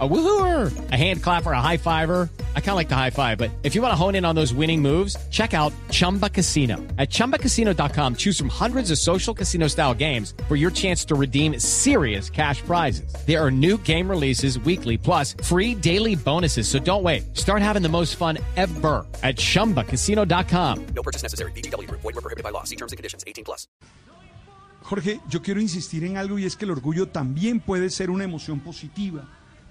A woohooer, a hand clapper, a high fiver. I kind of like the high five, but if you want to hone in on those winning moves, check out Chumba Casino. At ChumbaCasino.com, choose from hundreds of social casino style games for your chance to redeem serious cash prizes. There are new game releases weekly, plus free daily bonuses. So don't wait. Start having the most fun ever at ChumbaCasino.com. No purchase necessary. BGW. Void were prohibited by law. See terms and conditions. 18 plus. Jorge, yo quiero insistir en algo y es que el orgullo también puede ser una emoción positiva.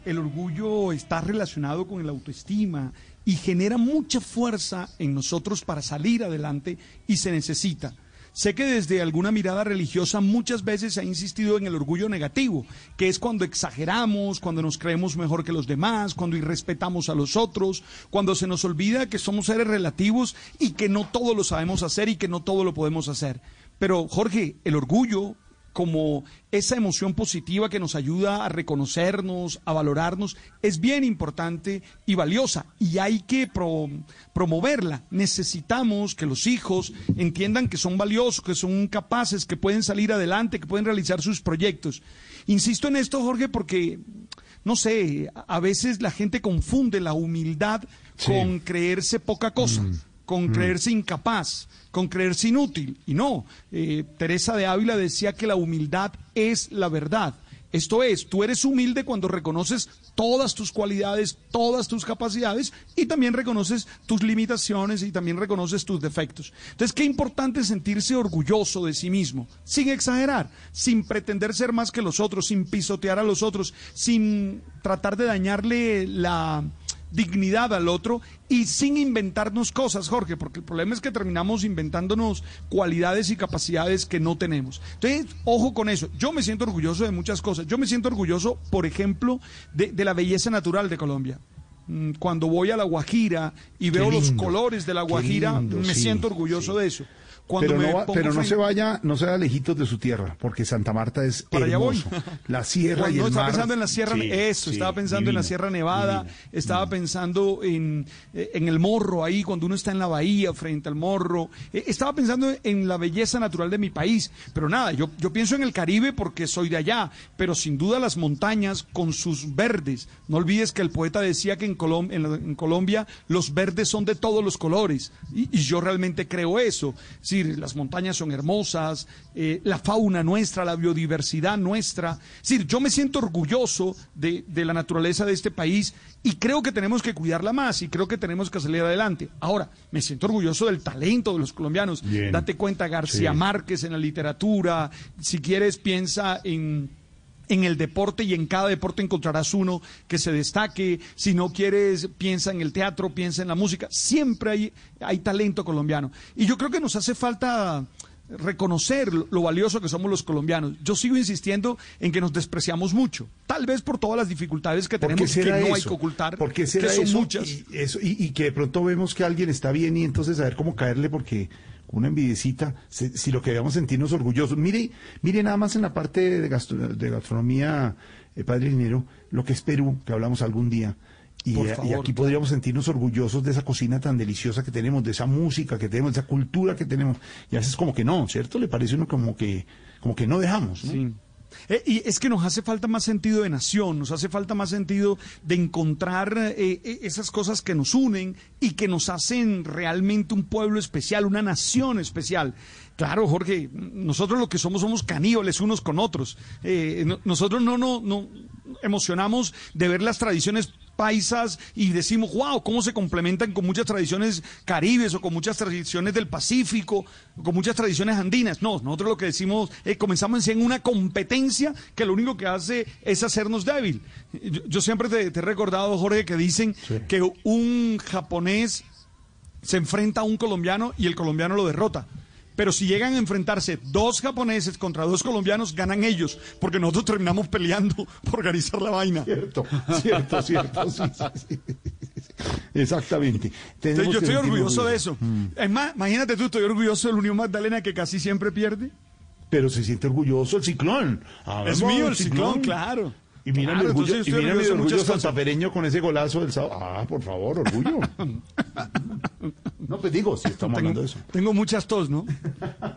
El orgullo está relacionado con el autoestima y genera mucha fuerza en nosotros para salir adelante y se necesita. Sé que desde alguna mirada religiosa muchas veces se ha insistido en el orgullo negativo, que es cuando exageramos, cuando nos creemos mejor que los demás, cuando irrespetamos a los otros, cuando se nos olvida que somos seres relativos y que no todo lo sabemos hacer y que no todo lo podemos hacer. Pero Jorge, el orgullo, como esa emoción positiva que nos ayuda a reconocernos, a valorarnos, es bien importante y valiosa y hay que promoverla. Necesitamos que los hijos entiendan que son valiosos, que son capaces, que pueden salir adelante, que pueden realizar sus proyectos. Insisto en esto, Jorge, porque, no sé, a veces la gente confunde la humildad con creerse poca cosa. Mm con mm. creerse incapaz, con creerse inútil. Y no, eh, Teresa de Ávila decía que la humildad es la verdad. Esto es, tú eres humilde cuando reconoces todas tus cualidades, todas tus capacidades y también reconoces tus limitaciones y también reconoces tus defectos. Entonces, qué importante sentirse orgulloso de sí mismo, sin exagerar, sin pretender ser más que los otros, sin pisotear a los otros, sin tratar de dañarle la, dignidad al otro y sin inventarnos cosas, Jorge, porque el problema es que terminamos inventándonos cualidades y capacidades que no tenemos. Entonces, ojo con eso. Yo me siento orgulloso de muchas cosas. Yo me siento orgulloso, por ejemplo, de, la belleza natural de Colombia mm, cuando voy a La Guajira y veo los colores de La Guajira, me siento orgulloso de eso pero no, pero no se vaya, no se vaya lejitos de su tierra, porque Santa Marta es Para hermoso. La sierra y el estaba pensando en la sierra, eso, estaba pensando en la Sierra Nevada, estaba pensando en, en el morro ahí, cuando uno está en la bahía frente al morro, eh, estaba pensando en la belleza natural de mi país, pero nada, yo, yo pienso en el Caribe porque soy de allá, pero sin duda las montañas con sus verdes. No olvides que el poeta decía que en, en, Colombia los verdes son de todos los colores, y, y yo realmente creo eso las montañas son hermosas, eh, la fauna nuestra, la biodiversidad nuestra. Es decir, yo me siento orgulloso de, la naturaleza de este país y creo que tenemos que cuidarla más y creo que tenemos que salir adelante. Ahora, me siento orgulloso del talento de los colombianos. Date cuenta, García Márquez en la literatura, si quieres piensa en en el deporte y en cada deporte encontrarás uno que se destaque. Si no quieres, piensa en el teatro, piensa en la música. Siempre hay, hay talento colombiano. Y yo creo que nos hace falta reconocer lo valioso que somos los colombianos. Yo sigo insistiendo en que nos despreciamos mucho, tal vez por todas las dificultades que tenemos que no hay que ocultar, porque que son muchas. Y, y, que de pronto vemos que alguien está bien y entonces a ver cómo caerle porque una envidiecita, si, lo que debemos sentirnos orgullosos. Mire, mire nada más en la parte de, gastronomía, eh, Padre Dinero, lo que es Perú, que hablamos algún día. Y, eh, aquí podríamos sentirnos orgullosos de esa cocina tan deliciosa que tenemos, de esa música que tenemos, de esa cultura que tenemos. Y a veces como que no, ¿cierto? Le parece uno como que, como que no dejamos. ¿no? Eh, y es que nos hace falta más sentido de nación, nos hace falta más sentido de encontrar eh, eh, esas cosas que nos unen y que nos hacen realmente un pueblo especial, una nación especial. Claro, Jorge, nosotros lo que somos somos caníbales unos con otros. nosotros no, no, no emocionamos de ver las tradiciones paisas y decimos, wow, cómo se complementan con muchas tradiciones caribes o con muchas tradiciones del Pacífico, con muchas tradiciones andinas. No, nosotros lo que decimos es comenzamos en una competencia que lo único que hace es hacernos débil. Yo, siempre te, he recordado, Jorge, que dicen que un japonés se enfrenta a un colombiano y el colombiano lo derrota. Pero si llegan a enfrentarse dos japoneses contra dos colombianos, ganan ellos, porque nosotros terminamos peleando por organizar la vaina. Cierto, cierto, cierto. Exactamente. yo estoy orgulloso de eso. Mm. Es más, imagínate tú, estoy orgulloso del Unión Magdalena que casi siempre pierde. Pero se siente orgulloso el ciclón. es mío el ciclón, claro. Y mira mi orgullo, y mira mi orgullo santafereño con ese golazo del sábado. Ah, por favor, orgullo. pues digo, si estamos hablando de eso. Tengo muchas tos, ¿no?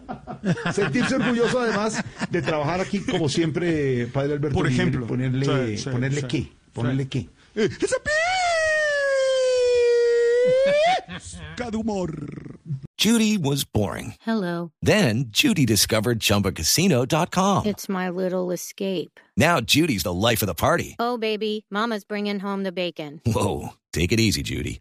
Sentirse orgulloso además de trabajar aquí como siempre, padre Alberto. Por Miguel, ejemplo. Ponerle, Sí, sí, ponerle sí, qué, sí. ponerle qué. Eh. Judy was boring. Hello. Then Judy discovered ChumbaCasino.com. It's my little escape. Now Judy's the life of the party. Oh, baby, Mama's bringing home the bacon. Whoa, take it easy, Judy.